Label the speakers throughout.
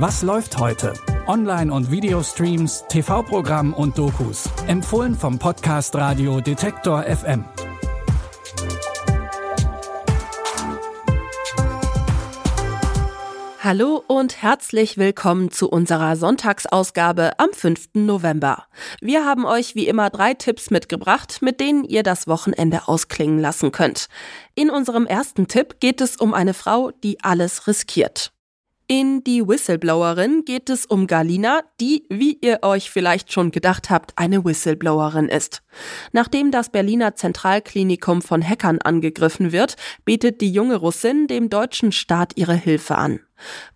Speaker 1: Was läuft heute? Online- und Videostreams, TV-Programm und Dokus. Empfohlen vom Podcast Radio Detektor FM.
Speaker 2: Hallo und herzlich willkommen zu unserer Sonntagsausgabe am 5. November. Wir haben euch wie immer drei Tipps mitgebracht, mit denen ihr das Wochenende ausklingen lassen könnt. In unserem ersten Tipp geht es um eine Frau, die alles riskiert. In Die Whistleblowerin geht es um Galina, die, wie ihr euch vielleicht schon gedacht habt, eine Whistleblowerin ist. Nachdem das Berliner Zentralklinikum von Hackern angegriffen wird, bietet die junge Russin dem deutschen Staat ihre Hilfe an.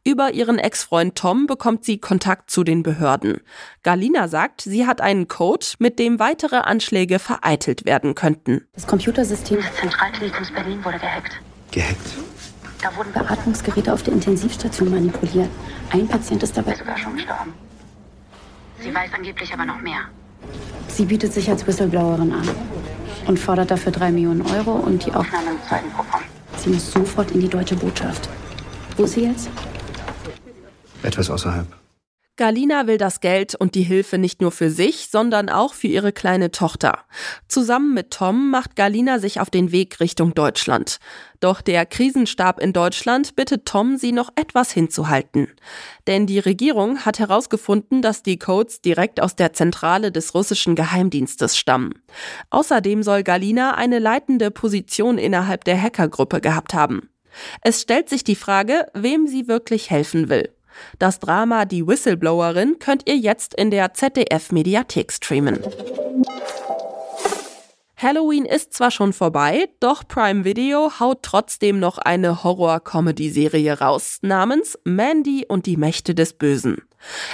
Speaker 2: Über ihren Ex-Freund Tom bekommt sie Kontakt zu den Behörden. Galina sagt, sie hat einen Code, mit dem weitere Anschläge vereitelt werden könnten.
Speaker 3: Das Computersystem
Speaker 4: des Zentralklinikums Berlin wurde gehackt.
Speaker 5: Gehackt?
Speaker 4: Da wurden
Speaker 3: Beatmungsgeräte auf der Intensivstation manipuliert. Ein Patient ist dabei.
Speaker 4: sogar schon gestorben. Sie weiß angeblich aber noch mehr.
Speaker 3: Sie bietet sich als Whistleblowerin an und fordert dafür drei Millionen Euro und die Auf
Speaker 4: Aufnahme im Zeugenprogramm.
Speaker 3: Sie muss sofort in die deutsche Botschaft. Wo ist sie jetzt?
Speaker 5: Etwas außerhalb.
Speaker 2: Galina will das Geld und die Hilfe nicht nur für sich, sondern auch für ihre kleine Tochter. Zusammen mit Tom macht Galina sich auf den Weg Richtung Deutschland. Doch der Krisenstab in Deutschland bittet Tom, sie noch etwas hinzuhalten. Denn die Regierung hat herausgefunden, dass die Codes direkt aus der Zentrale des russischen Geheimdienstes stammen. Außerdem soll Galina eine leitende Position innerhalb der Hackergruppe gehabt haben. Es stellt sich die Frage, wem sie wirklich helfen will. Das Drama Die Whistleblowerin könnt ihr jetzt in der ZDF Mediathek streamen. Halloween ist zwar schon vorbei, doch Prime Video haut trotzdem noch eine Horror-Comedy-Serie raus, namens Mandy und die Mächte des Bösen.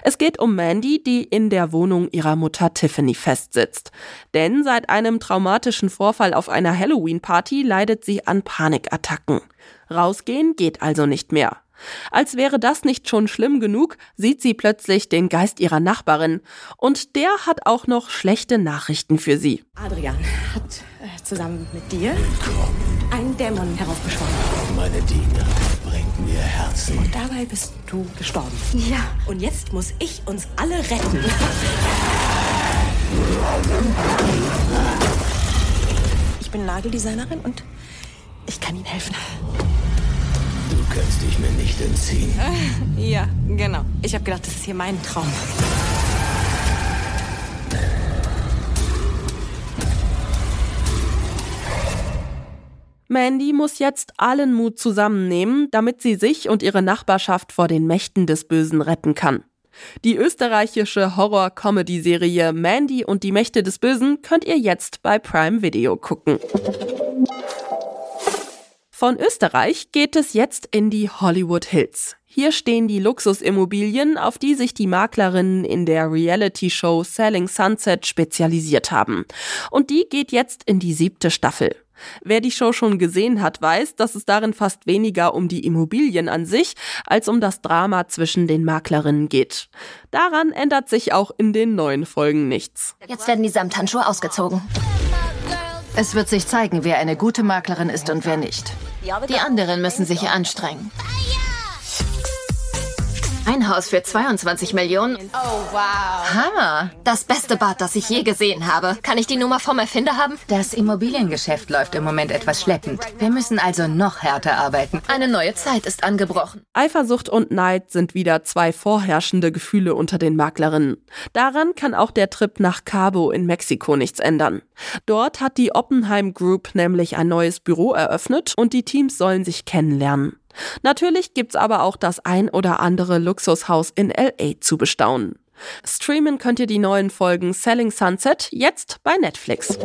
Speaker 2: Es geht um Mandy, die in der Wohnung ihrer Mutter Tiffany festsitzt. Denn seit einem traumatischen Vorfall auf einer Halloween-Party leidet sie an Panikattacken. Rausgehen geht also nicht mehr. Als wäre das nicht schon schlimm genug, sieht sie plötzlich den Geist ihrer Nachbarin. Und der hat auch noch schlechte Nachrichten für sie.
Speaker 6: Adrian hat äh, zusammen mit dir einen Dämon heraufbeschworen.
Speaker 7: Meine Diener bringt mir Herzen.
Speaker 6: Und dabei bist du gestorben.
Speaker 3: Ja.
Speaker 6: Und jetzt muss ich uns alle retten. Ich bin Nageldesignerin und ich kann Ihnen helfen.
Speaker 7: Du kannst dich mir nicht entziehen.
Speaker 6: Ja, genau. Ich habe gedacht, das ist hier mein Traum.
Speaker 2: Mandy muss jetzt allen Mut zusammennehmen, damit sie sich und ihre Nachbarschaft vor den Mächten des Bösen retten kann. Die österreichische Horror-Comedy-Serie Mandy und die Mächte des Bösen könnt ihr jetzt bei Prime Video gucken. Von Österreich geht es jetzt in die Hollywood Hills. Hier stehen die Luxusimmobilien, auf die sich die Maklerinnen in der Reality-Show Selling Sunset spezialisiert haben. Und die geht jetzt in die siebte Staffel. Wer die Show schon gesehen hat, weiß, dass es darin fast weniger um die Immobilien an sich als um das Drama zwischen den Maklerinnen geht. Daran ändert sich auch in den neuen Folgen nichts.
Speaker 8: Jetzt werden die Samthandschuhe ausgezogen.
Speaker 9: Es wird sich zeigen, wer eine gute Maklerin ist und wer nicht. Die anderen müssen sich anstrengen. Ein Haus für 22 Millionen.
Speaker 8: Oh, wow.
Speaker 9: Hammer!
Speaker 8: Das beste Bad, das ich je gesehen habe. Kann ich die Nummer vom Erfinder haben?
Speaker 9: Das Immobiliengeschäft läuft im Moment etwas schleppend. Wir müssen also noch härter arbeiten.
Speaker 8: Eine neue Zeit ist angebrochen.
Speaker 2: Eifersucht und Neid sind wieder zwei vorherrschende Gefühle unter den Maklerinnen. Daran kann auch der Trip nach Cabo in Mexiko nichts ändern. Dort hat die Oppenheim Group nämlich ein neues Büro eröffnet und die Teams sollen sich kennenlernen. Natürlich gibt's aber auch das ein oder andere Luxushaus in LA zu bestaunen. Streamen könnt ihr die neuen Folgen Selling Sunset jetzt bei Netflix.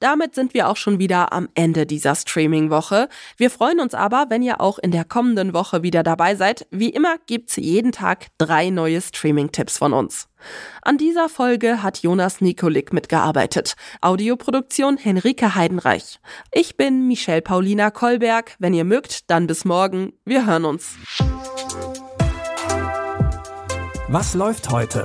Speaker 2: Damit sind wir auch schon wieder am Ende dieser Streaming-Woche. Wir freuen uns aber, wenn ihr auch in der kommenden Woche wieder dabei seid. Wie immer gibt's jeden Tag drei neue Streaming-Tipps von uns. An dieser Folge hat Jonas Nikolik mitgearbeitet. Audioproduktion Henrike Heidenreich. Ich bin Michelle Paulina Kolberg. Wenn ihr mögt, dann bis morgen. Wir hören uns.
Speaker 1: Was läuft heute?